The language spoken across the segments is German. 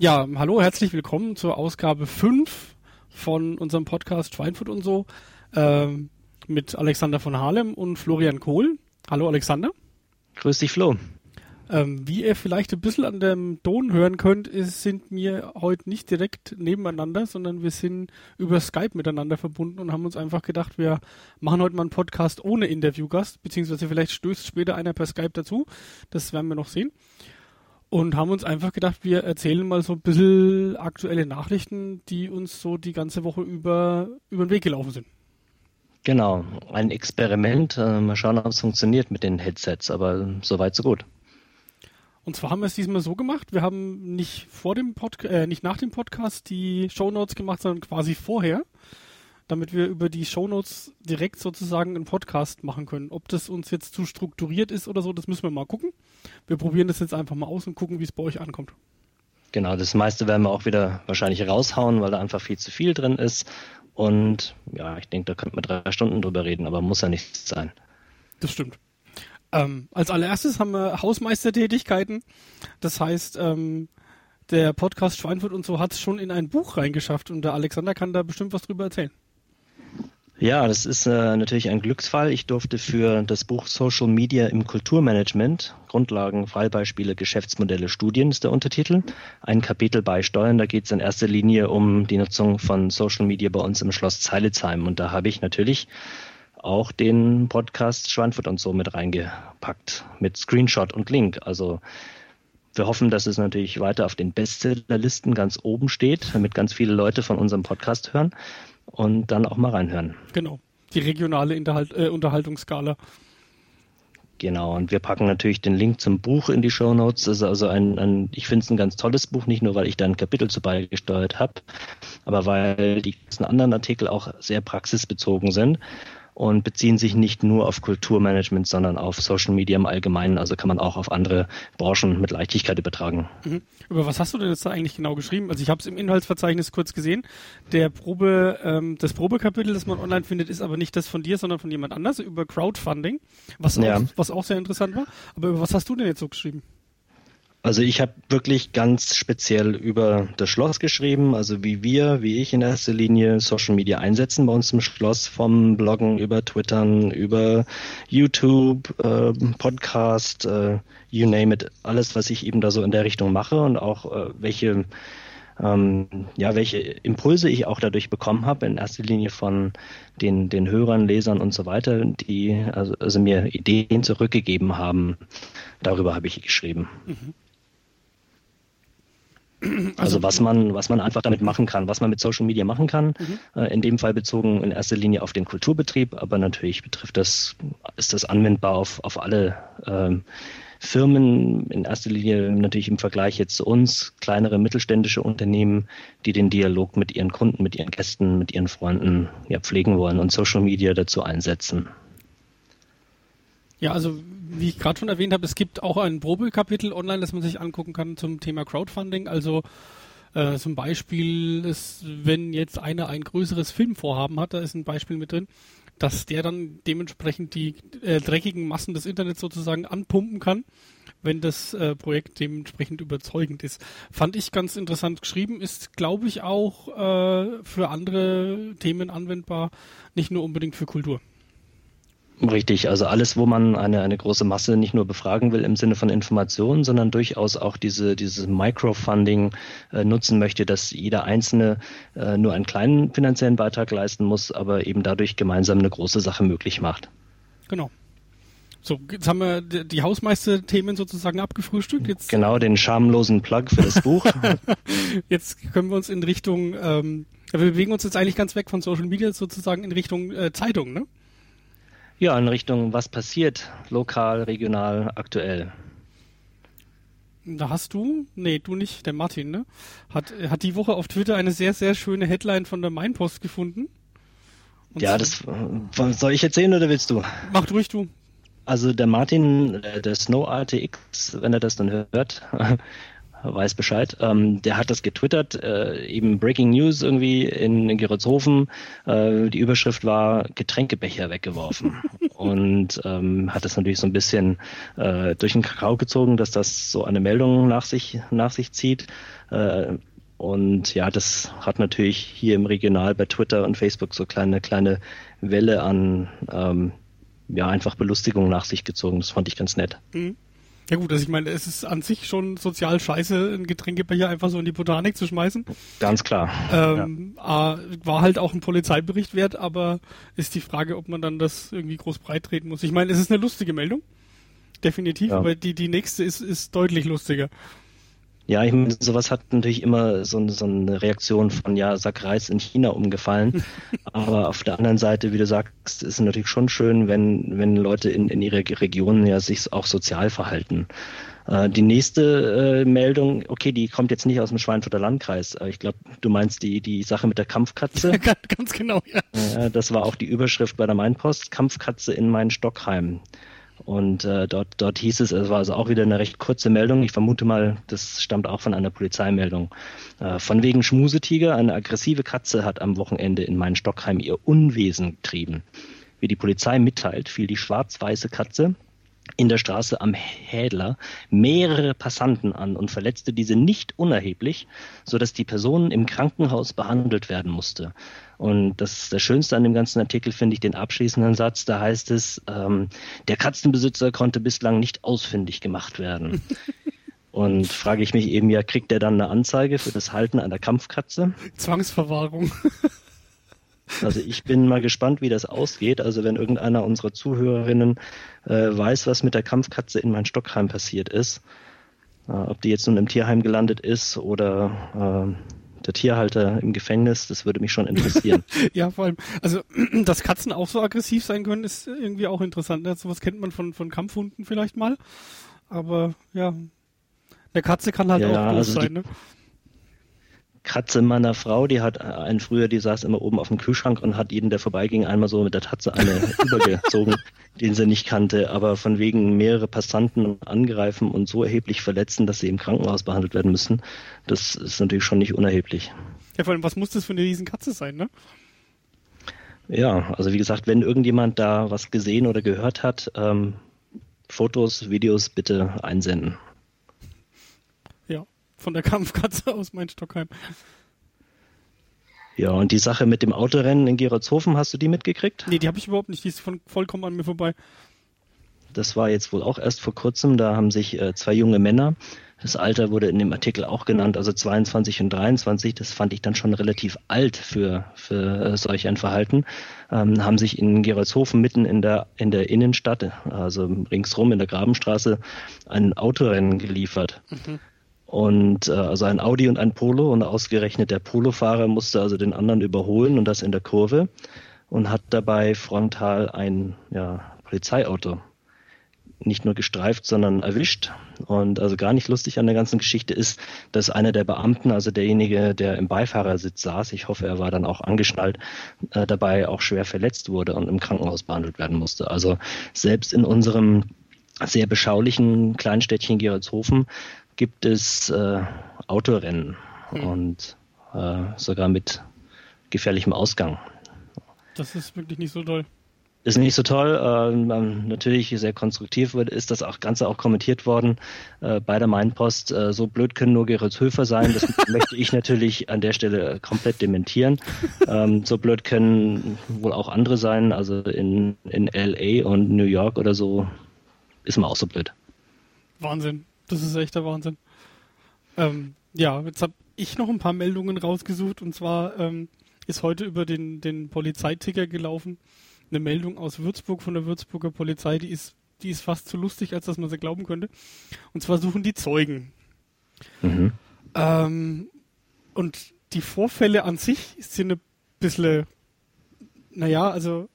Ja, hallo, herzlich willkommen zur Ausgabe 5 von unserem Podcast Schweinfurt und so ähm, mit Alexander von Harlem und Florian Kohl. Hallo Alexander. Grüß dich Flo. Ähm, wie ihr vielleicht ein bisschen an dem Ton hören könnt, ist, sind wir heute nicht direkt nebeneinander, sondern wir sind über Skype miteinander verbunden und haben uns einfach gedacht, wir machen heute mal einen Podcast ohne Interviewgast, beziehungsweise vielleicht stößt später einer per Skype dazu. Das werden wir noch sehen und haben uns einfach gedacht, wir erzählen mal so ein bisschen aktuelle Nachrichten, die uns so die ganze Woche über, über den Weg gelaufen sind. Genau, ein Experiment. Äh, mal schauen, ob es funktioniert mit den Headsets, aber soweit so gut. Und zwar haben wir es diesmal so gemacht, wir haben nicht vor dem Pod äh, nicht nach dem Podcast die Shownotes gemacht, sondern quasi vorher damit wir über die Shownotes direkt sozusagen einen Podcast machen können. Ob das uns jetzt zu strukturiert ist oder so, das müssen wir mal gucken. Wir probieren das jetzt einfach mal aus und gucken, wie es bei euch ankommt. Genau, das meiste werden wir auch wieder wahrscheinlich raushauen, weil da einfach viel zu viel drin ist. Und ja, ich denke, da könnten wir drei Stunden drüber reden, aber muss ja nicht sein. Das stimmt. Ähm, als allererstes haben wir Hausmeistertätigkeiten. Das heißt, ähm, der Podcast Schweinfurt und so hat es schon in ein Buch reingeschafft und der Alexander kann da bestimmt was drüber erzählen. Ja, das ist äh, natürlich ein Glücksfall. Ich durfte für das Buch Social Media im Kulturmanagement, Grundlagen, Fallbeispiele, Geschäftsmodelle, Studien ist der Untertitel, ein Kapitel beisteuern. Da geht es in erster Linie um die Nutzung von Social Media bei uns im Schloss Zeilitzheim. Und da habe ich natürlich auch den Podcast Schweinfurt und so mit reingepackt, mit Screenshot und Link. Also wir hoffen, dass es natürlich weiter auf den Bestsellerlisten ganz oben steht, damit ganz viele Leute von unserem Podcast hören und dann auch mal reinhören. Genau, die regionale Interhalt, äh, Unterhaltungsskala. Genau, und wir packen natürlich den Link zum Buch in die Show Notes. Das ist also ein, ein ich finde es ein ganz tolles Buch, nicht nur, weil ich da ein Kapitel zu beigesteuert habe, aber weil die ganzen anderen Artikel auch sehr praxisbezogen sind und beziehen sich nicht nur auf Kulturmanagement, sondern auf Social Media im Allgemeinen. Also kann man auch auf andere Branchen mit Leichtigkeit übertragen. Mhm. Über was hast du denn jetzt da eigentlich genau geschrieben? Also ich habe es im Inhaltsverzeichnis kurz gesehen. Der Probe, ähm, das Probekapitel, das man online findet, ist aber nicht das von dir, sondern von jemand anders über Crowdfunding, was, ja. auch, was auch sehr interessant war. Aber über was hast du denn jetzt so geschrieben? Also ich habe wirklich ganz speziell über das Schloss geschrieben, also wie wir, wie ich in erster Linie Social Media einsetzen bei uns im Schloss, vom Bloggen über Twittern, über YouTube, äh, Podcast, äh, you name it, alles, was ich eben da so in der Richtung mache und auch äh, welche ähm, ja, welche Impulse ich auch dadurch bekommen habe, in erster Linie von den, den Hörern, Lesern und so weiter, die also, also mir Ideen zurückgegeben haben. Darüber habe ich geschrieben. Mhm. Also, also, was man, was man einfach damit machen kann, was man mit Social Media machen kann. Mhm. Äh, in dem Fall bezogen in erster Linie auf den Kulturbetrieb, aber natürlich betrifft das, ist das anwendbar auf, auf alle ähm, Firmen, in erster Linie natürlich im Vergleich jetzt zu uns, kleinere mittelständische Unternehmen, die den Dialog mit ihren Kunden, mit ihren Gästen, mit ihren Freunden ja, pflegen wollen und Social Media dazu einsetzen. Ja, also wie ich gerade schon erwähnt habe, es gibt auch ein Probekapitel online, das man sich angucken kann zum Thema Crowdfunding. Also äh, zum Beispiel ist, wenn jetzt einer ein größeres Filmvorhaben hat, da ist ein Beispiel mit drin, dass der dann dementsprechend die äh, dreckigen Massen des Internets sozusagen anpumpen kann, wenn das äh, Projekt dementsprechend überzeugend ist. Fand ich ganz interessant geschrieben, ist, glaube ich, auch äh, für andere Themen anwendbar, nicht nur unbedingt für Kultur. Richtig, also alles, wo man eine, eine große Masse nicht nur befragen will im Sinne von Informationen, sondern durchaus auch diese, dieses Microfunding äh, nutzen möchte, dass jeder Einzelne äh, nur einen kleinen finanziellen Beitrag leisten muss, aber eben dadurch gemeinsam eine große Sache möglich macht. Genau. So, jetzt haben wir die Hausmeister-Themen sozusagen abgefrühstückt. Jetzt genau, den schamlosen Plug für das Buch. jetzt können wir uns in Richtung, ähm, wir bewegen uns jetzt eigentlich ganz weg von Social Media sozusagen in Richtung äh, Zeitung, ne? Ja, in Richtung, was passiert, lokal, regional, aktuell. Da hast du, nee, du nicht, der Martin, ne? Hat, hat die Woche auf Twitter eine sehr, sehr schöne Headline von der Mainpost gefunden. Und ja, das soll ich erzählen oder willst du? Mach ruhig du. Also der Martin, der Snow RTX, wenn er das dann hört, weiß Bescheid. Ähm, der hat das getwittert, äh, eben Breaking News irgendwie in, in Geretshofen. Äh, die Überschrift war Getränkebecher weggeworfen. und ähm, hat das natürlich so ein bisschen äh, durch den Kakao gezogen, dass das so eine Meldung nach sich, nach sich zieht. Äh, und ja, das hat natürlich hier im Regional bei Twitter und Facebook so kleine, kleine Welle an ähm, ja, einfach Belustigung nach sich gezogen. Das fand ich ganz nett. Mhm. Ja gut, also ich meine, es ist an sich schon sozial scheiße, einen Getränkebecher einfach so in die Botanik zu schmeißen. Ganz klar. Ähm, ja. War halt auch ein Polizeibericht wert, aber ist die Frage, ob man dann das irgendwie groß breit treten muss. Ich meine, es ist eine lustige Meldung. Definitiv, ja. aber die, die nächste ist, ist deutlich lustiger. Ja, ich meine, sowas hat natürlich immer so, so eine Reaktion von, ja, Sack Reis in China umgefallen. Aber auf der anderen Seite, wie du sagst, ist es natürlich schon schön, wenn, wenn Leute in, in ihrer Region ja sich auch sozial verhalten. Äh, die nächste äh, Meldung, okay, die kommt jetzt nicht aus dem Schweinfurter Landkreis. Aber ich glaube, du meinst die, die Sache mit der Kampfkatze. Ja, ganz genau, ja. ja. Das war auch die Überschrift bei der Mainpost, Kampfkatze in Main Stockheim. Und äh, dort, dort hieß es, es war also auch wieder eine recht kurze Meldung. Ich vermute mal, das stammt auch von einer Polizeimeldung. Äh, von wegen Schmusetiger, eine aggressive Katze hat am Wochenende in Main Stockheim ihr Unwesen getrieben. Wie die Polizei mitteilt, fiel die schwarz-weiße Katze in der Straße am Hädler mehrere Passanten an und verletzte diese nicht unerheblich, so dass die Person im Krankenhaus behandelt werden musste. Und das ist das Schönste an dem ganzen Artikel finde ich den abschließenden Satz. Da heißt es, ähm, der Katzenbesitzer konnte bislang nicht ausfindig gemacht werden. Und frage ich mich eben, ja, kriegt der dann eine Anzeige für das Halten einer Kampfkatze? Zwangsverwahrung. Also ich bin mal gespannt, wie das ausgeht. Also wenn irgendeiner unserer Zuhörerinnen äh, weiß, was mit der Kampfkatze in mein Stockheim passiert ist, äh, ob die jetzt nun im Tierheim gelandet ist oder äh, der Tierhalter im Gefängnis, das würde mich schon interessieren. ja, vor allem, also dass Katzen auch so aggressiv sein können, ist irgendwie auch interessant. Ne? Sowas kennt man von, von Kampfhunden vielleicht mal. Aber ja, eine Katze kann halt ja, auch groß also sein. Ne? Katze meiner Frau, die hat einen früher, die saß immer oben auf dem Kühlschrank und hat jeden, der vorbeiging, einmal so mit der Tatze eine übergezogen, den sie nicht kannte. Aber von wegen mehrere Passanten angreifen und so erheblich verletzen, dass sie im Krankenhaus behandelt werden müssen, das ist natürlich schon nicht unerheblich. Ja, vor allem, was muss das für eine Riesenkatze sein, ne? Ja, also wie gesagt, wenn irgendjemand da was gesehen oder gehört hat, ähm, Fotos, Videos bitte einsenden von der Kampfkatze aus mein Stockheim. Ja, und die Sache mit dem Autorennen in Geroldshofen, hast du die mitgekriegt? Nee, die habe ich überhaupt nicht. Die ist von, vollkommen an mir vorbei. Das war jetzt wohl auch erst vor kurzem. Da haben sich äh, zwei junge Männer, das Alter wurde in dem Artikel auch genannt, also 22 und 23, das fand ich dann schon relativ alt für, für äh, solch ein Verhalten, ähm, haben sich in Geroldshofen mitten in der, in der Innenstadt, also ringsrum in der Grabenstraße, ein Autorennen geliefert. Mhm. Und äh, also ein Audi und ein Polo und ausgerechnet der Polofahrer musste also den anderen überholen und das in der Kurve und hat dabei frontal ein ja, Polizeiauto nicht nur gestreift, sondern erwischt. Und also gar nicht lustig an der ganzen Geschichte ist, dass einer der Beamten, also derjenige, der im Beifahrersitz saß, ich hoffe, er war dann auch angeschnallt, äh, dabei auch schwer verletzt wurde und im Krankenhaus behandelt werden musste. Also selbst in unserem sehr beschaulichen Kleinstädtchen Geroldshofen gibt es äh, Autorennen hm. und äh, sogar mit gefährlichem Ausgang. Das ist wirklich nicht so toll. Ist nicht so toll. Ähm, natürlich sehr konstruktiv ist das auch Ganze auch kommentiert worden äh, bei der Mainpost. Äh, so blöd können nur Gerrit Höfer sein. Das möchte ich natürlich an der Stelle komplett dementieren. Ähm, so blöd können wohl auch andere sein. Also in, in LA und New York oder so ist man auch so blöd. Wahnsinn. Das ist echt der Wahnsinn. Ähm, ja, jetzt habe ich noch ein paar Meldungen rausgesucht und zwar ähm, ist heute über den, den Polizeiticker gelaufen. Eine Meldung aus Würzburg von der Würzburger Polizei, die ist, die ist fast zu lustig, als dass man sie glauben könnte. Und zwar suchen die Zeugen. Mhm. Ähm, und die Vorfälle an sich sind ein bisschen, naja, also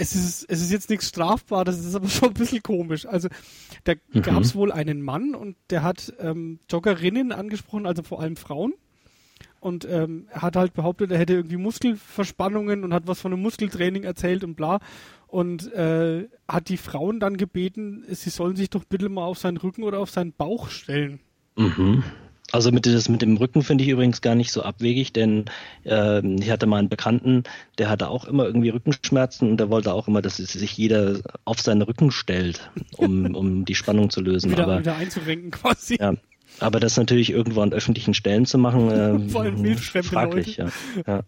es ist, es ist jetzt nichts strafbar, das ist aber schon ein bisschen komisch. Also da mhm. gab es wohl einen Mann und der hat ähm, Joggerinnen angesprochen, also vor allem Frauen. Und ähm, er hat halt behauptet, er hätte irgendwie Muskelverspannungen und hat was von einem Muskeltraining erzählt und bla. Und äh, hat die Frauen dann gebeten, sie sollen sich doch bitte mal auf seinen Rücken oder auf seinen Bauch stellen. Mhm. Also mit, das mit dem Rücken finde ich übrigens gar nicht so abwegig, denn äh, ich hatte mal einen Bekannten, der hatte auch immer irgendwie Rückenschmerzen und der wollte auch immer, dass sich jeder auf seinen Rücken stellt, um, um die Spannung zu lösen. Wieder, aber, wieder einzurenken quasi. Ja, aber das natürlich irgendwo an öffentlichen Stellen zu machen, äh, Vor allem wildfremde fraglich, ja. ja.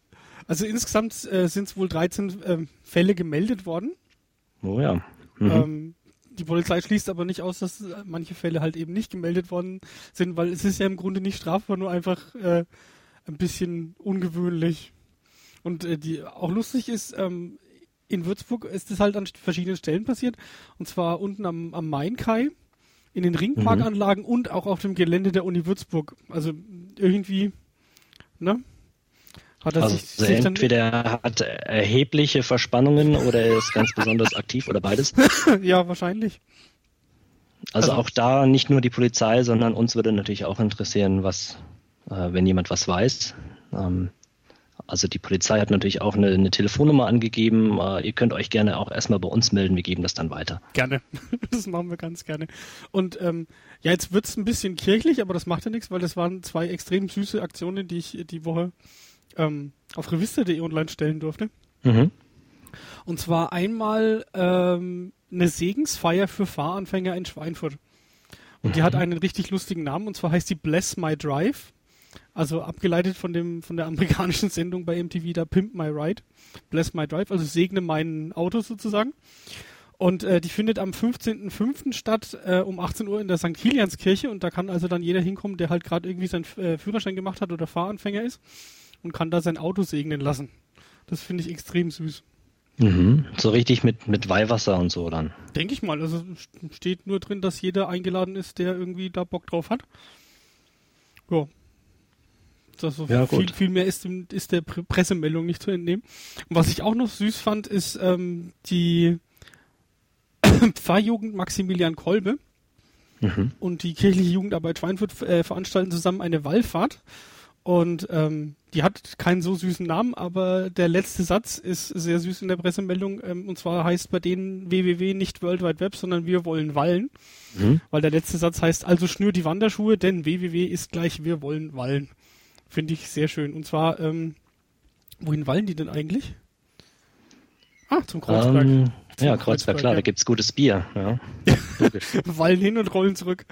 Also insgesamt äh, sind es wohl 13 ähm, Fälle gemeldet worden. Oh ja. Mhm. Ähm, die Polizei schließt aber nicht aus, dass äh, manche Fälle halt eben nicht gemeldet worden sind, weil es ist ja im Grunde nicht strafbar, nur einfach äh, ein bisschen ungewöhnlich. Und äh, die auch lustig ist, ähm, in Würzburg ist es halt an verschiedenen Stellen passiert. Und zwar unten am, am Mainkai, in den Ringparkanlagen und auch auf dem Gelände der Uni Würzburg. Also irgendwie, ne? Hat er Also sich, sich dann, entweder er hat erhebliche Verspannungen oder er ist ganz besonders aktiv oder beides. ja, wahrscheinlich. Also Also- auch da nicht nur die Polizei, sondern uns würde natürlich auch interessieren, was, äh, wenn jemand was weiß. Ähm, also die Polizei hat natürlich auch eine, eine Telefonnummer angegeben. Äh, ihr könnt euch gerne auch erstmal bei uns melden, wir geben das dann weiter. Gerne. Das machen wir ganz gerne. Und ähm, ja, jetzt wird's ein bisschen kirchlich, aber das macht ja nichts, weil das waren zwei extrem süße Aktionen, die ich die Woche ähm, auf revista.de online stellen durfte. Mhm. Und zwar einmal ähm, eine Segensfeier für Fahranfänger in Schweinfurt. Und die hat einen richtig lustigen Namen, und zwar heißt die Bless My Drive. Also abgeleitet von dem von der amerikanischen Sendung bei MTV, da Pimp My Ride. Bless My Drive, also segne mein Auto sozusagen. Und äh, die findet am 15.05. statt äh, um 18 Uhr in der St. Kilianskirche und da kann also dann jeder hinkommen, der halt gerade irgendwie seinen äh, Führerschein gemacht hat oder Fahranfänger ist und kann da sein Auto segnen lassen. Das finde ich extrem süß. Mhm. So richtig mit, mit Weihwasser und so dann. Denke ich mal. Also st- steht nur drin, dass jeder eingeladen ist, der irgendwie da Bock drauf hat. Ja. Das so Ja, viel, gut. viel mehr ist, ist der Pre Pressemeldung nicht zu entnehmen. Und was ich auch noch süß fand, ist ähm, die Pfarrjugend Maximilian Kolbe Mhm. und die kirchliche Jugendarbeit Schweinfurt äh, veranstalten zusammen eine Wallfahrt. Und ähm, die hat keinen so süßen Namen, aber der letzte Satz ist sehr süß in der Pressemeldung. Ähm, und zwar heißt bei denen www nicht World Wide Web, sondern wir wollen wallen. Mhm. Weil der letzte Satz heißt, also schnür die Wanderschuhe, denn www ist gleich wir wollen wallen. Finde ich sehr schön. Und zwar, ähm, wohin wallen die denn eigentlich? Ah, zum Kreuzberg. Ähm, Zum ja, Kreuzberg, Kreuzberg, klar, ja. da gibt's gutes Bier. Ja. Wallen hin und rollen zurück.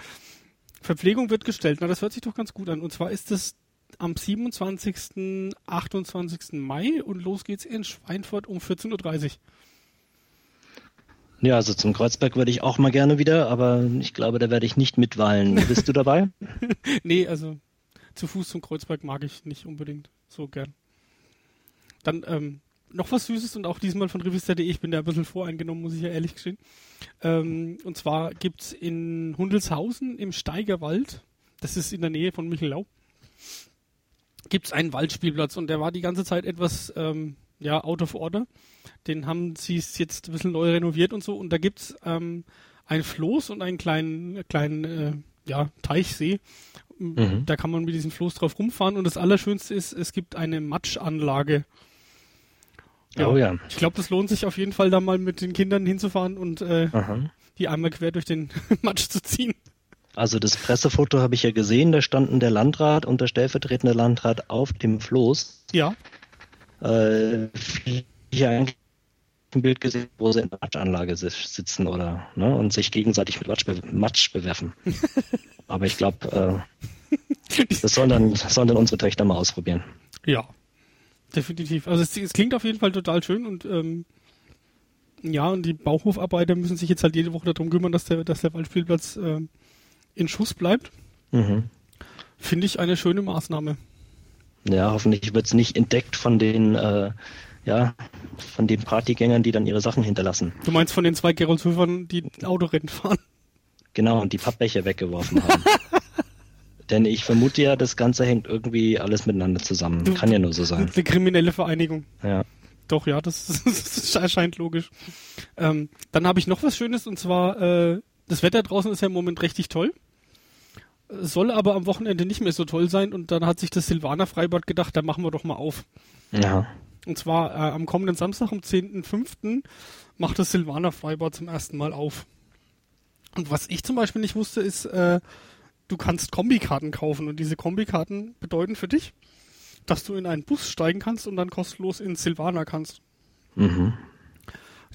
Verpflegung wird gestellt. Na, das hört sich doch ganz gut an. Und zwar ist es am 27., 28. Mai und los geht's in Schweinfurt um 14.30 Uhr. Ja, also zum Kreuzberg würde ich auch mal gerne wieder, aber ich glaube, da werde ich nicht mitwahlen. Bist du dabei? Nee, also zu Fuß zum Kreuzberg mag ich nicht unbedingt so gern. Dann ähm, noch was Süßes und auch diesmal von revista.de. Ich bin da ein bisschen voreingenommen, muss ich ja ehrlich gestehen. Ähm, und zwar gibt's in Hundelshausen im Steigerwald, das ist in der Nähe von Michelau, gibt's einen Waldspielplatz und der war die ganze Zeit etwas ähm, ja out of order. Den haben sie es jetzt ein bisschen neu renoviert und so und da gibt's ähm, ein Floß und einen kleinen kleinen äh, ja Teichsee. Mhm. Da kann man mit diesem Floß drauf rumfahren und das Allerschönste ist, es gibt eine Matschanlage. Oh ja. Ich glaube, das lohnt sich auf jeden Fall, da mal mit den Kindern hinzufahren und äh, die einmal quer durch den Matsch zu ziehen. Also das Pressefoto habe ich ja gesehen, da standen der Landrat und der stellvertretende Landrat auf dem Floß. Ja, Äh, ich habe eigentlich ein Bild gesehen, wo sie in der Matschanlage si- sitzen oder ne, und sich gegenseitig mit Matsch, be Matsch bewerfen. Aber ich glaube, äh, das sollen dann, sollen dann unsere Töchter mal ausprobieren. ja, definitiv. Also es, es klingt auf jeden Fall total schön und ähm, ja, und die Bauhofarbeiter müssen sich jetzt halt jede Woche darum kümmern, dass der, dass der Waldspielplatz ähm, in Schuss bleibt. Mhm. Finde ich eine schöne Maßnahme. Ja, hoffentlich wird es nicht entdeckt von den, äh, ja, von den Partygängern, die dann ihre Sachen hinterlassen. Du meinst von den zwei Gerolzhöfern, die Autorennen fahren? Genau, und die Pappbecher weggeworfen haben. Denn ich vermute ja, das Ganze hängt irgendwie alles miteinander zusammen. Du- Kann ja nur so sein. Eine kriminelle Vereinigung. Ja. Doch, ja, das, das erscheint logisch. Ähm, dann habe ich noch was Schönes und zwar, äh, das Wetter draußen ist ja im Moment richtig toll. Soll aber am Wochenende nicht mehr so toll sein und dann hat sich das Silvaner Freibad gedacht, da machen wir doch mal auf. Ja. Und zwar äh, am kommenden Samstag, am 10.05. macht das Silvaner Freibad zum ersten Mal auf. Und was ich zum Beispiel nicht wusste, ist, äh, du kannst Kombikarten kaufen und diese Kombikarten bedeuten für dich, dass du in einen Bus steigen kannst und dann kostenlos in Silvana kannst. Mhm.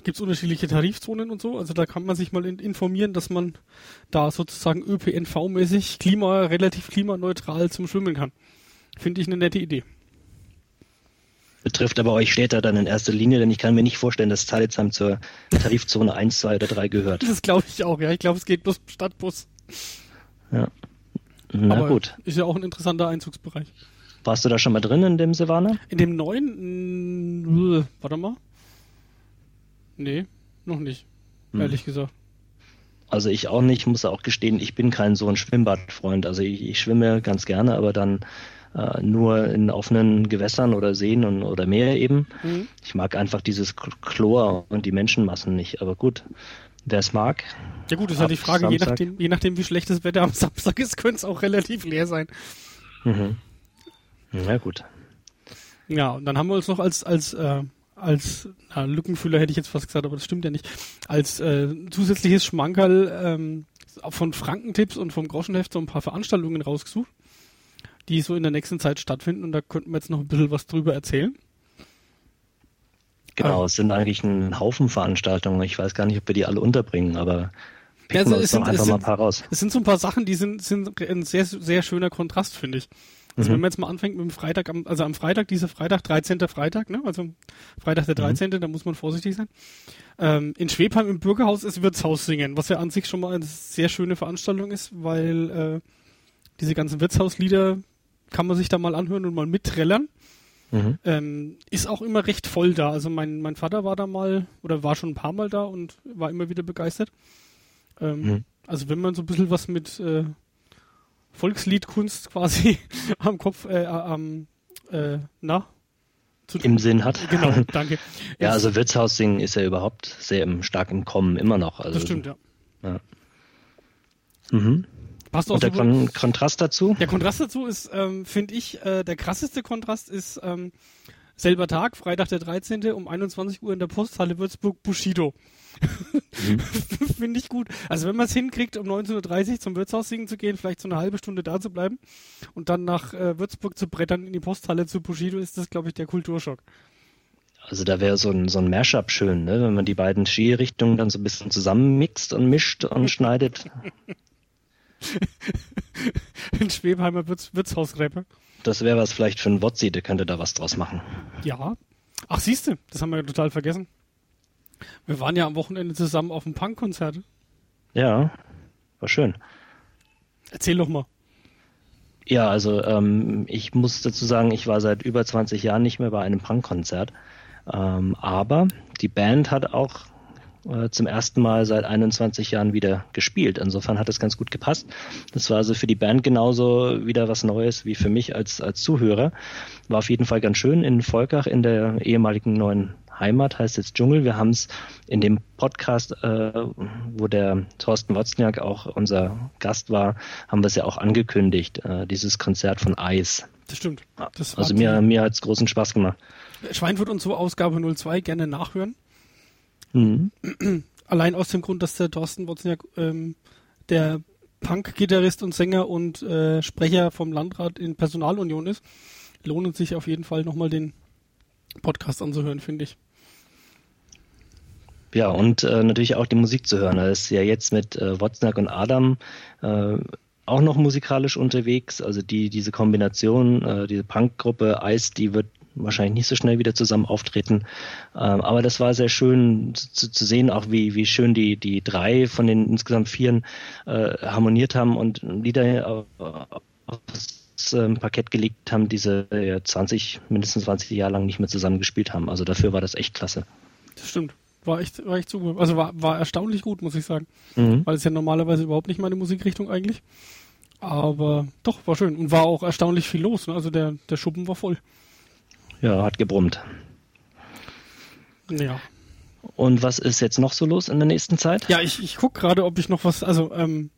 Es gibt unterschiedliche Tarifzonen und so, also da kann man sich mal in, informieren, dass man da sozusagen ÖPNV-mäßig klima, relativ klimaneutral zum Schwimmen kann. Finde ich eine nette Idee. Betrifft aber euch Städter dann in erster Linie, denn ich kann mir nicht vorstellen, dass Zalitzheim zur Tarifzone 1, 2 oder 3 gehört. Das glaube ich auch, ja. Ich glaube, es geht bloß Stadtbus. Ja. Na aber gut. Ist ja auch ein interessanter Einzugsbereich. Warst du da schon mal drin in dem Silvaner? In dem neuen? Mh, warte mal. Nee, noch nicht. Hm. Ehrlich gesagt. Also ich auch nicht, muss auch gestehen, ich bin kein so ein Schwimmbadfreund. Also ich, ich schwimme ganz gerne, aber dann äh, nur in offenen Gewässern oder Seen und, oder Meer eben. Mhm. Ich mag einfach dieses Chlor und die Menschenmassen nicht. Aber gut, wer es mag. Ja gut, ist halt die Frage, je nachdem, je nachdem, wie schlecht das Wetter am Samstag ist, könnte es auch relativ leer sein. Mhm. Ja gut. Ja, und dann haben wir uns noch als, als, äh, als na, Lückenfüller hätte ich jetzt fast gesagt, aber das stimmt ja nicht, als äh, zusätzliches Schmankerl ähm, von Frankentipps und vom Groschenheft so ein paar Veranstaltungen rausgesucht die so in der nächsten Zeit stattfinden und da könnten wir jetzt noch ein bisschen was drüber erzählen. Genau, ähm, es sind eigentlich ein Haufen Veranstaltungen. Ich weiß gar nicht, ob wir die alle unterbringen, aber picken also wir uns sind, doch einfach sind, mal ein paar raus. Es sind so ein paar Sachen, die sind, sind ein sehr, sehr schöner Kontrast, finde ich. Also mhm. wenn man jetzt mal anfängt mit dem Freitag, also am Freitag, dieser Freitag, 13. Freitag, ne? also Freitag der 13., mhm. da muss man vorsichtig sein. Ähm, in Schwebheim im Bürgerhaus ist Wirtshaus singen, was ja an sich schon mal eine sehr schöne Veranstaltung ist, weil äh, diese ganzen Wirtshauslieder kann man sich da mal anhören und mal mitträllern. Mhm. Ähm, ist auch immer recht voll da. Also mein, mein Vater war da mal oder war schon ein paar Mal da und war immer wieder begeistert. Ähm, mhm. Also wenn man so ein bisschen was mit äh, Volksliedkunst quasi am Kopf, äh, am, äh, na, im Sinn hat. Genau, danke. ja, also Wirtshaus singen ist ja überhaupt sehr im, stark im Kommen, immer noch. Also, das stimmt, ja. ja. Mhm. Passt auch Und der so Kon Kontrast dazu? Der Kontrast dazu ist, ähm, finde ich, äh, der krasseste Kontrast ist ähm, selber Tag, Freitag der 13. um 21 Uhr in der Posthalle Würzburg Bushido. Mhm. finde ich gut. Also wenn man es hinkriegt, um 19.30 Uhr zum Wirtshaus singen zu gehen, vielleicht so eine halbe Stunde da zu bleiben und dann nach äh, Würzburg zu brettern in die Posthalle zu Bushido, ist das, glaube ich, der Kulturschock. Also da wäre so ein, so ein Mashup schön, ne? wenn man die beiden Skirichtungen dann so ein bisschen zusammenmixt und mischt und schneidet. in Schwebheimer Wirts Wirtshausreppe. Das wäre was vielleicht für ein Wotzi, der könnte da was draus machen. Ja. Ach, siehste, das haben wir ja total vergessen. Wir waren ja am Wochenende zusammen auf dem Punkkonzert. Ja, war schön. Erzähl doch mal. Ja, also ähm, ich muss dazu sagen, ich war seit über 20 Jahren nicht mehr bei einem Punkkonzert. Ähm, aber die Band hat auch äh, zum ersten Mal seit 21 Jahren wieder gespielt. Insofern hat es ganz gut gepasst. Das war also für die Band genauso wieder was Neues wie für mich als, als Zuhörer. War auf jeden Fall ganz schön in Volkach in der ehemaligen neuen Heimat, heißt jetzt Dschungel. Wir haben es in dem Podcast, äh, wo der Thorsten Wozniak auch unser Gast war, haben wir es ja auch angekündigt, äh, dieses Konzert von Eis. Das stimmt. Das also mir, mir hat es großen Spaß gemacht. Schweinfurt und so Ausgabe 02 gerne nachhören. Mhm. Allein aus dem Grund, dass der Thorsten Wozniak ähm, der Punk-Gitarrist und Sänger und äh, Sprecher vom Landrat in Personalunion ist, lohnt es sich auf jeden Fall nochmal den Podcast anzuhören, finde ich. Ja, und äh, natürlich auch die Musik zu hören. Er ist ja jetzt mit äh, Wozniak und Adam äh, auch noch musikalisch unterwegs. Also die diese Kombination, äh, diese Punkgruppe Ice, die wird wahrscheinlich nicht so schnell wieder zusammen auftreten. Ähm, aber das war sehr schön zu, zu, sehen, auch wie, wie schön die, die drei von den insgesamt vieren äh, harmoniert haben und Lieder aufs äh, Parkett gelegt haben, diese äh, 20, mindestens 20 Jahre lang nicht mehr zusammen gespielt haben. Also dafür war das echt klasse. Das stimmt. War echt, war echt super. Also war, war erstaunlich gut, muss ich sagen. Mhm. Weil es ja normalerweise überhaupt nicht meine Musikrichtung eigentlich. Aber doch, war schön. Und war auch erstaunlich viel los. Ne? Also der, der Schuppen war voll. Ja, hat gebrummt. Ja. Und was ist jetzt noch so los in der nächsten Zeit? Ja, ich, ich gucke gerade, ob ich noch was, also ähm,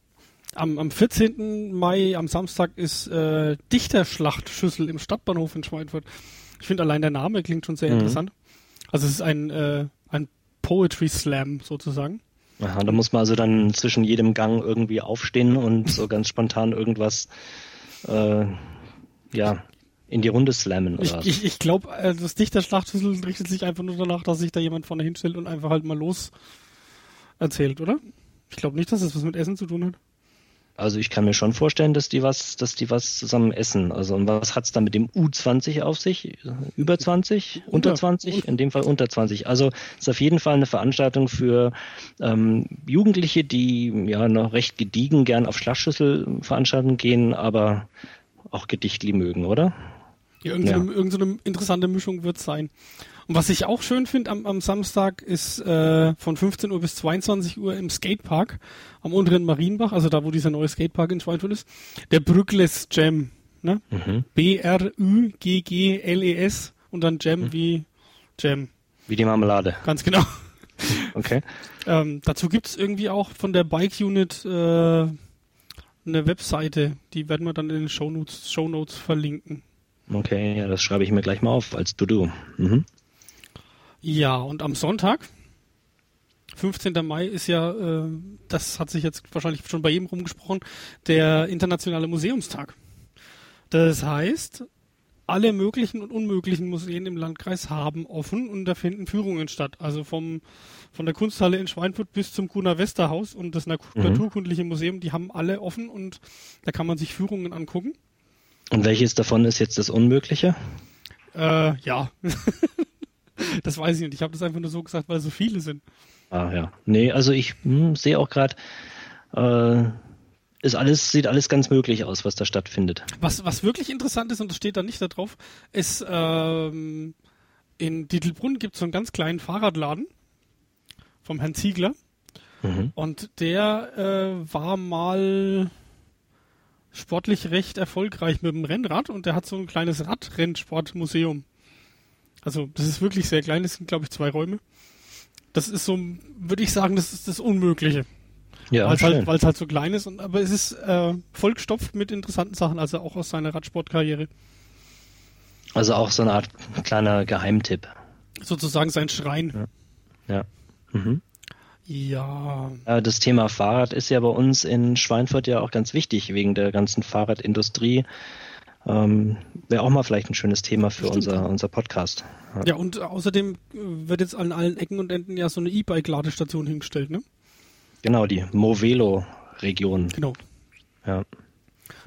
am, am 14. Mai, am Samstag ist äh, Dichterschlachtschüssel im Stadtbahnhof in Schweinfurt. Ich finde allein der Name klingt schon sehr mhm. interessant. Also es ist ein, äh, ein Poetry Slam sozusagen. Aha, da muss man also dann zwischen jedem Gang irgendwie aufstehen und so ganz spontan irgendwas äh, ja, in die Runde slammen. Oder? Ich, ich, ich glaube, äh, das Dichterschlachtschüssel richtet sich einfach nur danach, dass sich da jemand vorne hinstellt und einfach halt mal los erzählt, oder? Ich glaube nicht, dass das was mit Essen zu tun hat. Also ich kann mir schon vorstellen, dass die was, dass die was zusammen essen. Also und was hat's da mit dem U20 auf sich? Über 20? Unter, unter 20? In dem Fall unter 20. Also ist auf jeden Fall eine Veranstaltung für ähm, Jugendliche, die ja noch recht gediegen gern auf Schlagschüsselveranstaltungen gehen, aber auch Gedichtli mögen, oder? Ja, irgendeine, ja. irgendeine interessante Mischung wird sein. Und was ich auch schön finde am, am, Samstag ist äh, von 15 Uhr bis 22 Uhr im Skatepark am unteren Marienbach, also da, wo dieser neue Skatepark in Schweinfurt ist, der Brückles Jam. Ne? Mhm. B-R-Ü-G-G-L-E-S und dann Jam mhm. wie Jam. Wie die Marmelade. Ganz genau. Okay. ähm, dazu gibt es irgendwie auch von der Bike Unit äh, eine Webseite, die werden wir dann in den Shownotes, Shownotes verlinken. Okay, ja, das schreibe ich mir gleich mal auf als To-Do. Mhm. Ja, und am Sonntag, 15. Mai ist ja, äh, das hat sich jetzt wahrscheinlich schon bei jedem rumgesprochen, der internationale Museumstag. Das heißt, alle möglichen und unmöglichen Museen im Landkreis haben offen und da finden Führungen statt. Also vom, von der Kunsthalle in Schweinfurt bis zum Kuna Westerhaus und das mhm. Naturkundliche Museum, die haben alle offen und da kann man sich Führungen angucken. Und welches davon ist jetzt das Unmögliche? Äh, ja. das weiß ich nicht. Ich habe das einfach nur so gesagt, weil so viele sind. Ah ja. Nee, also ich hm, sehe auch gerade, äh, ist alles, sieht alles ganz möglich aus, was da stattfindet. Was, was wirklich interessant ist, und das steht da nicht da drauf, ist, ähm, in Dietelbrunn gibt es so einen ganz kleinen Fahrradladen vom Herrn Ziegler. Mhm. Und der äh, war mal sportlich recht erfolgreich mit dem Rennrad und der hat so ein kleines Radrennsportmuseum. Also das ist wirklich sehr klein, das sind glaube ich zwei Räume. Das ist so, würde ich sagen, das ist das Unmögliche. Ja, weil es halt, halt so klein ist, und, aber es ist äh, vollgestopft mit interessanten Sachen, also auch aus seiner Radsportkarriere. Also auch so eine Art kleiner Geheimtipp. Sozusagen sein Schrein. Ja. ja. Mhm. Ja. Das Thema Fahrrad ist ja bei uns in Schweinfurt ja auch ganz wichtig wegen der ganzen Fahrradindustrie. Ähm, Wäre auch mal vielleicht ein schönes Thema für unser, unser Podcast. Ja. ja, und außerdem wird jetzt an allen Ecken und Enden ja so eine E-Bike-Ladestation hingestellt, ne? Genau, die Movelo-Region. Genau. Ja.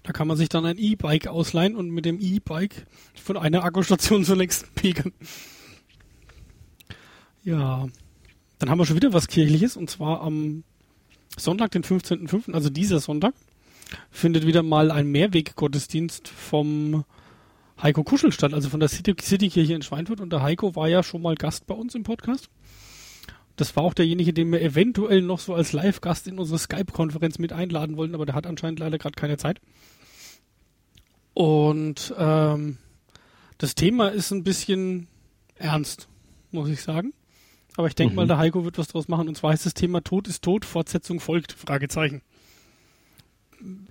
Da kann man sich dann ein E-Bike ausleihen und mit dem E-Bike von einer Akkustation zur nächsten pegeln. Ja. Dann haben wir schon wieder was Kirchliches und zwar am Sonntag, den 15.05., also dieser Sonntag, findet wieder mal ein Mehrweggottesdienst vom Heiko Kuschel statt, also von der Citykirche City in Schweinfurt. Und der Heiko war ja schon mal Gast bei uns im Podcast. Das war auch derjenige, den wir eventuell noch so als Live-Gast in unsere Skype-Konferenz mit einladen wollten, aber der hat anscheinend leider gerade keine Zeit. Und ähm, das Thema ist ein bisschen ernst, muss ich sagen. Aber ich denke mhm. mal, der Heiko wird was draus machen. Und zwar heißt das Thema Tod ist tot, Fortsetzung folgt, Fragezeichen.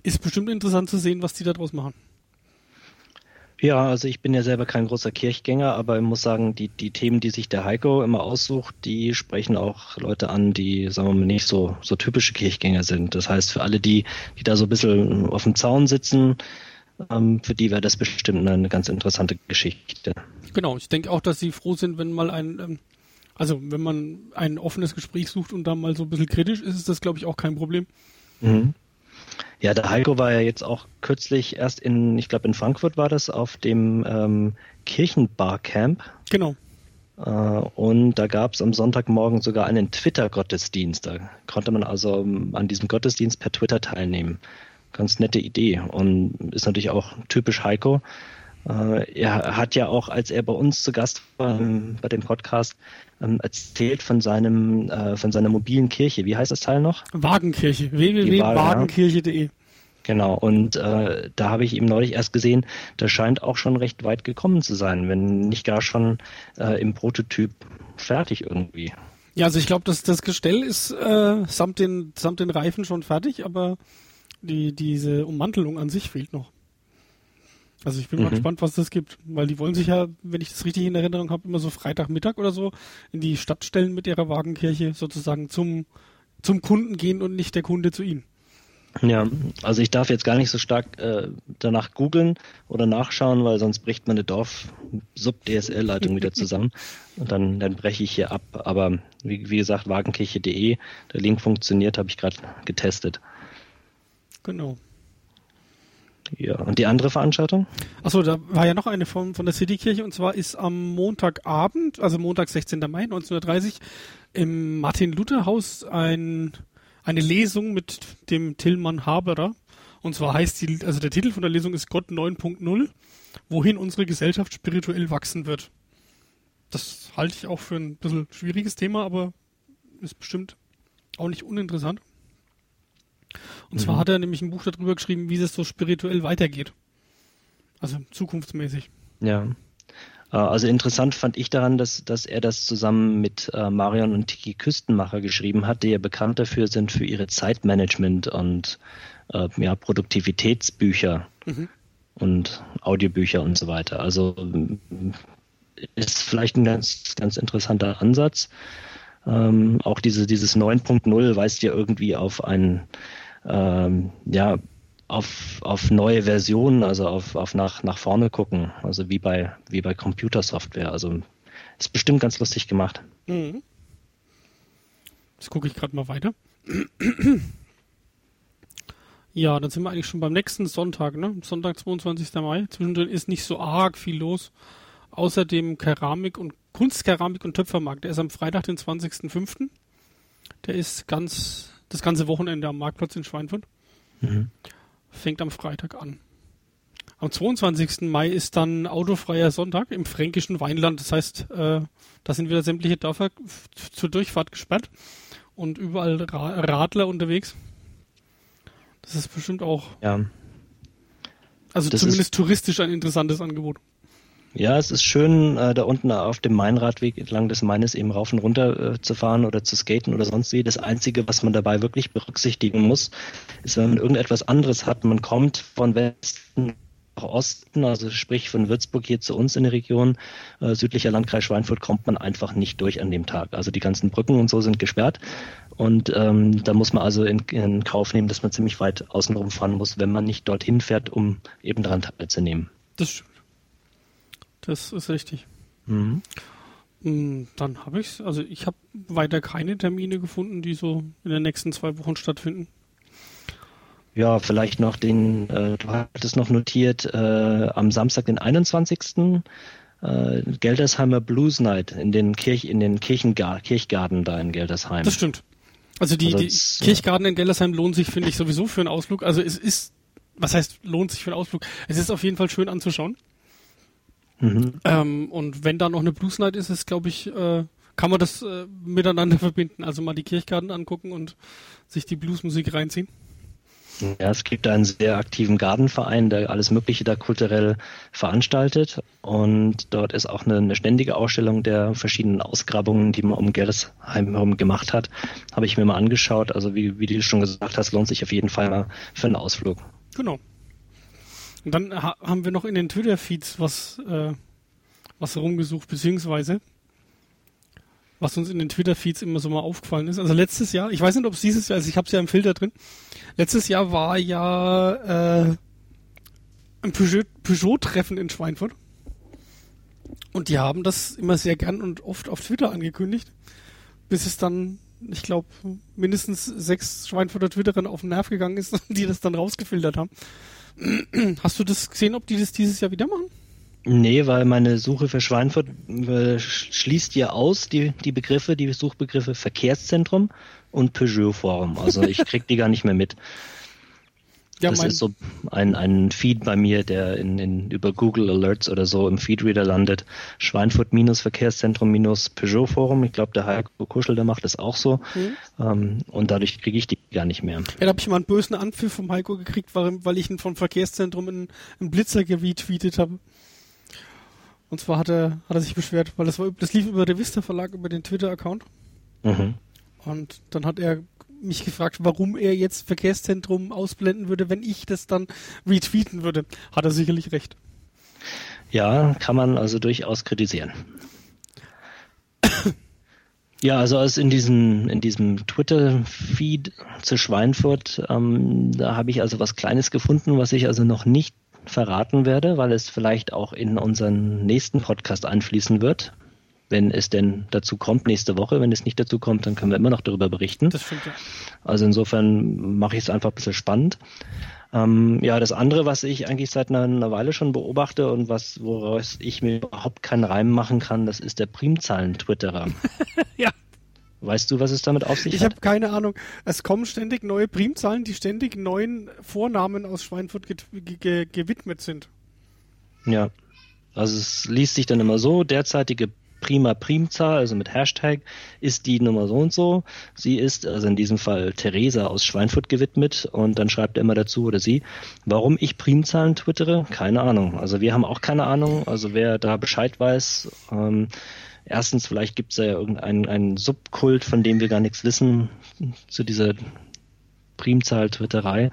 Ist bestimmt interessant zu sehen, was die da draus machen. Ja, also ich bin ja selber kein großer Kirchgänger, aber ich muss sagen, die, die Themen, die sich der Heiko immer aussucht, die sprechen auch Leute an, die, sagen wir mal, nicht so, so typische Kirchgänger sind. Das heißt, für alle die, die da so ein bisschen auf dem Zaun sitzen, ähm, für die wäre das bestimmt eine ganz interessante Geschichte. Genau, ich denke auch, dass sie froh sind, wenn mal ein ähm, also wenn man ein offenes Gespräch sucht und da mal so ein bisschen kritisch ist, ist das, glaube ich, auch kein Problem. Mhm. Ja, der Heiko war ja jetzt auch kürzlich erst in, ich glaube in Frankfurt war das, auf dem ähm, Kirchenbarcamp. Genau. Äh, und da gab es am Sonntagmorgen sogar einen Twitter-Gottesdienst. Da konnte man also ähm, an diesem Gottesdienst per Twitter teilnehmen. Ganz nette Idee und ist natürlich auch typisch Heiko. Äh, er hat ja auch, als er bei uns zu Gast war ähm, bei dem Podcast, ähm, erzählt von seinem, äh, von seiner mobilen Kirche. Wie heißt das Teil noch? Wagenkirche. www.wagenkirche.de. Genau, und äh, da habe ich ihm neulich erst gesehen, das scheint auch schon recht weit gekommen zu sein, wenn nicht gar schon äh, im Prototyp fertig irgendwie. Ja, also ich glaube, das, das Gestell ist äh, samt, den, samt den Reifen schon fertig, aber die, diese Ummantelung an sich fehlt noch. Also ich bin mhm. mal gespannt, was das gibt, weil die wollen sich ja, wenn ich das richtig in Erinnerung habe, immer so Freitagmittag oder so in die Stadt stellen mit ihrer Wagenkirche sozusagen zum zum Kunden gehen und nicht der Kunde zu ihnen. Ja, also ich darf jetzt gar nicht so stark äh, danach googeln oder nachschauen, weil sonst bricht meine Dorf-Sub-DSL-Leitung wieder zusammen und dann, dann breche ich hier ab. Aber wie, wie gesagt, wagenkirche.de, der Link funktioniert, habe ich gerade getestet. Genau. Ja, und die andere Veranstaltung? Achso, da war ja noch eine von, von der Citykirche und zwar ist am Montagabend, also Montag 16. Mai 1930, im Martin-Luther-Haus ein eine Lesung mit dem Tillmann Haberer. Und zwar heißt die, also der Titel von der Lesung ist Gott 9.0, wohin unsere Gesellschaft spirituell wachsen wird. Das halte ich auch für ein bisschen schwieriges Thema, aber ist bestimmt auch nicht uninteressant. Und mhm. zwar hat er nämlich ein Buch darüber geschrieben, wie es so spirituell weitergeht. Also zukunftsmäßig. Ja. Äh, also interessant fand ich daran, dass, dass er das zusammen mit äh, Marion und Tiki Küstenmacher geschrieben hat, die ja bekannt dafür sind für ihre Zeitmanagement und äh, ja, Produktivitätsbücher mhm. und Audiobücher und so weiter. Also ist vielleicht ein ganz, ganz interessanter Ansatz. Ähm, auch diese, dieses 9.0 weist ja irgendwie auf ein ähm, ja, auf, auf neue Versionen, also auf, auf nach, nach vorne gucken, also wie bei, wie bei Computersoftware. Also ist bestimmt ganz lustig gemacht. Mhm. Jetzt gucke ich gerade mal weiter. ja, dann sind wir eigentlich schon beim nächsten Sonntag, ne? Sonntag, 22. Mai. Zwischendrin ist nicht so arg viel los. Außerdem Keramik und Kunstkeramik und Töpfermarkt. Der ist am Freitag, den 20.05. Der ist ganz das ganze Wochenende am Marktplatz in Schweinfurt. Mhm fängt am Freitag an. Am 22. Mai ist dann autofreier Sonntag im fränkischen Weinland. Das heißt, äh, da sind wieder sämtliche Dörfer zur Durchfahrt gesperrt und überall Ra Radler unterwegs. Das ist bestimmt auch. Ja. Also das zumindest touristisch ein interessantes Angebot. Ja, es ist schön, äh, da unten auf dem Mainradweg entlang des Maines eben rauf und runter äh, zu fahren oder zu skaten oder sonst wie. Das Einzige, was man dabei wirklich berücksichtigen muss, ist, wenn man irgendetwas anderes hat. Man kommt von Westen nach Osten, also sprich von Würzburg hier zu uns in der Region, äh, südlicher Landkreis Schweinfurt, kommt man einfach nicht durch an dem Tag. Also die ganzen Brücken und so sind gesperrt. Und ähm, da muss man also in, in Kauf nehmen, dass man ziemlich weit außenrum fahren muss, wenn man nicht dorthin fährt, um eben daran teilzunehmen. Das. Das ist richtig. Mhm. Mm, dann habe ich Also ich habe weiter keine Termine gefunden, die so in den nächsten zwei Wochen stattfinden. Ja, vielleicht noch den, äh, du hattest noch notiert, äh, am Samstag, den 21. Äh, Geldersheimer Blues Night in den Kirch, in den Kirchengar Kirchgarten da in Geldersheim. Das stimmt. Also die, also die Kirchgarten in Geldersheim lohnt sich, finde ich, sowieso für einen Ausflug. Also es ist, was heißt lohnt sich für einen Ausflug? Es ist auf jeden Fall schön anzuschauen. Mhm. Ähm, und wenn da noch eine Blues Night ist, ist glaube ich, äh, kann man das äh, miteinander verbinden. Also mal die Kirchgarten angucken und sich die Bluesmusik reinziehen. Ja, es gibt einen sehr aktiven Gartenverein, der alles Mögliche da kulturell veranstaltet. Und dort ist auch eine, eine ständige Ausstellung der verschiedenen Ausgrabungen, die man um Gerresheim herum gemacht hat. Habe ich mir mal angeschaut. Also wie, wie du schon gesagt hast, lohnt sich auf jeden Fall mal für einen Ausflug. Genau. Und dann ha haben wir noch in den Twitter-Feeds was, äh, was rumgesucht, beziehungsweise was uns in den Twitter-Feeds immer so mal aufgefallen ist. Also letztes Jahr, ich weiß nicht, ob es dieses Jahr ist, ich habe es ja im Filter drin. Letztes Jahr war ja äh, ein Peugeot-Treffen in Schweinfurt. Und die haben das immer sehr gern und oft auf Twitter angekündigt, bis es dann, ich glaube, mindestens sechs Schweinfurter Twitterer auf den Nerv gegangen ist, die das dann rausgefiltert haben. Hast du das gesehen, ob die das dieses Jahr wieder machen? Nee, weil meine Suche für Schweinfurt äh, schließt ja aus die, die Begriffe, die Suchbegriffe Verkehrszentrum und Peugeot Forum. Also ich krieg die gar nicht mehr mit. Ja, das ist so ein, ein Feed bei mir, der in, in, über Google Alerts oder so im Feedreader landet. Schweinfurt minus Verkehrszentrum minus Peugeot Forum. Ich glaube, der Heiko Kuschel, der macht das auch so. Mhm. Ähm, und dadurch kriege ich die gar nicht mehr. Ja, da habe ich mal einen bösen Anpfiff vom Heiko gekriegt, weil, weil ich ihn vom Verkehrszentrum in, in Blitzer geretweetet habe. Und zwar hat er, hat er sich beschwert, weil das war, das lief über Revista Verlag, über den Twitter-Account. Mhm. Und dann hat er mich gefragt, warum er jetzt Verkehrszentrum ausblenden würde, wenn ich das dann retweeten würde. Hat er sicherlich recht. Ja, kann man also durchaus kritisieren. Ja, also als in diesem, in diesem Twitter-Feed zu Schweinfurt, ähm, da habe ich also was Kleines gefunden, was ich also noch nicht verraten werde, weil es vielleicht auch in unseren nächsten Podcast einfließen wird. Wenn es denn dazu kommt, nächste Woche. Wenn es nicht dazu kommt, dann können wir immer noch darüber berichten. Das stimmt, ja. Also insofern mache ich es einfach ein bisschen spannend. Ähm, ja, das andere, was ich eigentlich seit einer, einer, Weile schon beobachte und was, woraus ich mir überhaupt keinen Reim machen kann, das ist der Primzahlen-Twitterer. ja. Weißt du, was es damit auf sich ich hat? Ich habe keine Ahnung. Es kommen ständig neue Primzahlen, die ständig neuen Vornamen aus Schweinfurt ge ge gewidmet sind. Ja. Also es liest sich dann immer so, derzeitige prima Primzahl, also mit Hashtag, ist die Nummer so und so. Sie ist, also in diesem Fall Theresa aus Schweinfurt gewidmet und dann schreibt er immer dazu oder sie, warum ich Primzahlen twittere? Keine Ahnung. Also wir haben auch keine Ahnung. Also wer da Bescheid weiß, ähm, erstens, vielleicht gibt es ja irgendeinen einen Subkult, von dem wir gar nichts wissen, zu dieser Primzahl-Twitterei.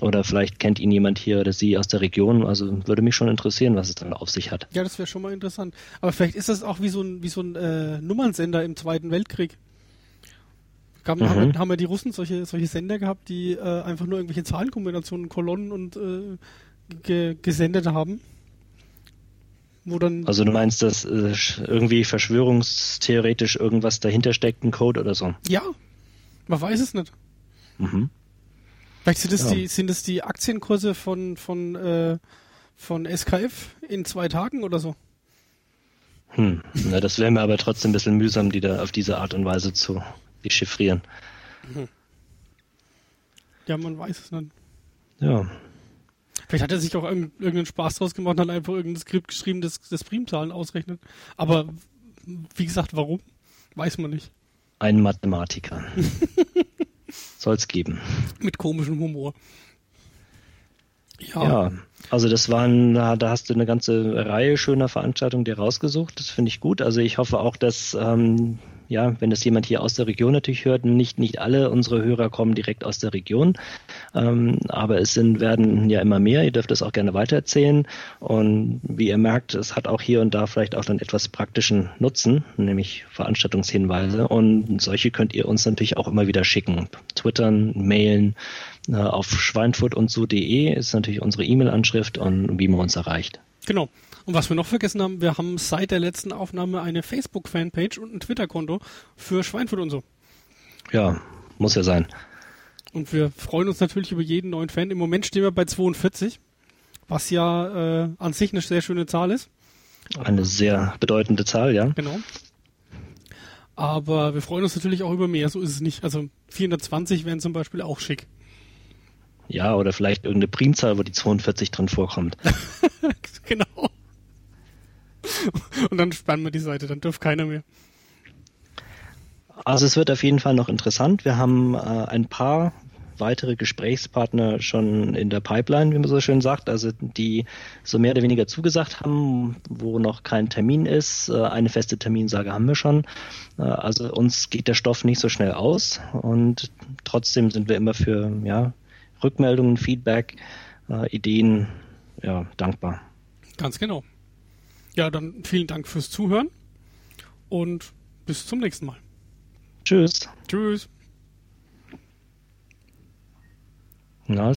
Oder vielleicht kennt ihn jemand hier oder sie aus der Region. Also würde mich schon interessieren, was es dann auf sich hat. Ja, das wäre schon mal interessant. Aber vielleicht ist das auch wie so ein, wie so ein äh, Nummernsender im Zweiten Weltkrieg. Haben, mhm. haben, haben ja die Russen solche, solche Sender gehabt, die äh, einfach nur irgendwelche Zahlenkombinationen, Kolonnen und äh, ge gesendet haben. Wo dann also du meinst, dass äh, irgendwie verschwörungstheoretisch irgendwas dahinter steckt, ein Code oder so? Ja, man weiß es nicht. Mhm. Vielleicht sind es ja. die, sind es die Aktienkurse von, von, äh, von SKF in zwei Tagen oder so? Hm, na, das wäre mir aber trotzdem ein bisschen mühsam, die da auf diese Art und Weise zu dechiffrieren. Mhm. Ja, man weiß es nicht. Ja. Vielleicht hat er sich auch irgendeinen Spaß draus gemacht und hat einfach irgendein Skript geschrieben, das, das Primzahlen ausrechnet. Aber wie gesagt, warum? Weiß man nicht. Ein Mathematiker. soll es geben. Mit komischem Humor. Ja. ja. also das waren, da hast du eine ganze Reihe schöner Veranstaltungen dir rausgesucht. Das finde ich gut. Also ich hoffe auch, dass ähm, ja, wenn das jemand hier aus der Region natürlich hört, nicht, nicht alle unsere Hörer kommen direkt aus der Region, ähm, aber es sind, werden ja immer mehr. Ihr dürft das auch gerne weitererzählen und wie ihr merkt, es hat auch hier und da vielleicht auch dann etwas praktischen Nutzen, nämlich Veranstaltungshinweise und solche könnt ihr uns natürlich auch immer wieder schicken. Twittern, mailen, äh, auf schweinfurt.so.de ist natürlich unsere E-Mail-Anschrift und wie man uns erreicht. Genau. Und was wir noch vergessen haben, wir haben seit der letzten Aufnahme eine Facebook-Fanpage und ein Twitter-Konto für Schweinfurt und so. Ja, muss ja sein. Und wir freuen uns natürlich über jeden neuen Fan. Im Moment stehen wir bei 42, was ja äh, an sich eine sehr schöne Zahl ist. Eine sehr bedeutende Zahl, ja. Genau. Aber wir freuen uns natürlich auch über mehr, so ist es nicht. Also 420 wären zum Beispiel auch schick. Ja, oder vielleicht irgendeine Primzahl, wo die 42 drin vorkommt. genau. Und dann spannen wir die Seite, dann dürft keiner mehr. Also es wird auf jeden Fall noch interessant. Wir haben äh, ein paar weitere Gesprächspartner schon in der Pipeline, wie man so schön sagt, also die so mehr oder weniger zugesagt haben, wo noch kein Termin ist. Äh, eine feste Terminsage haben wir schon. Äh, also uns geht der Stoff nicht so schnell aus und trotzdem sind wir immer für ja, Rückmeldungen, Feedback, äh, Ideen ja, dankbar. Ganz genau. Ja, dann vielen Dank fürs Zuhören und bis zum nächsten Mal. Tschüss. Tschüss. Na,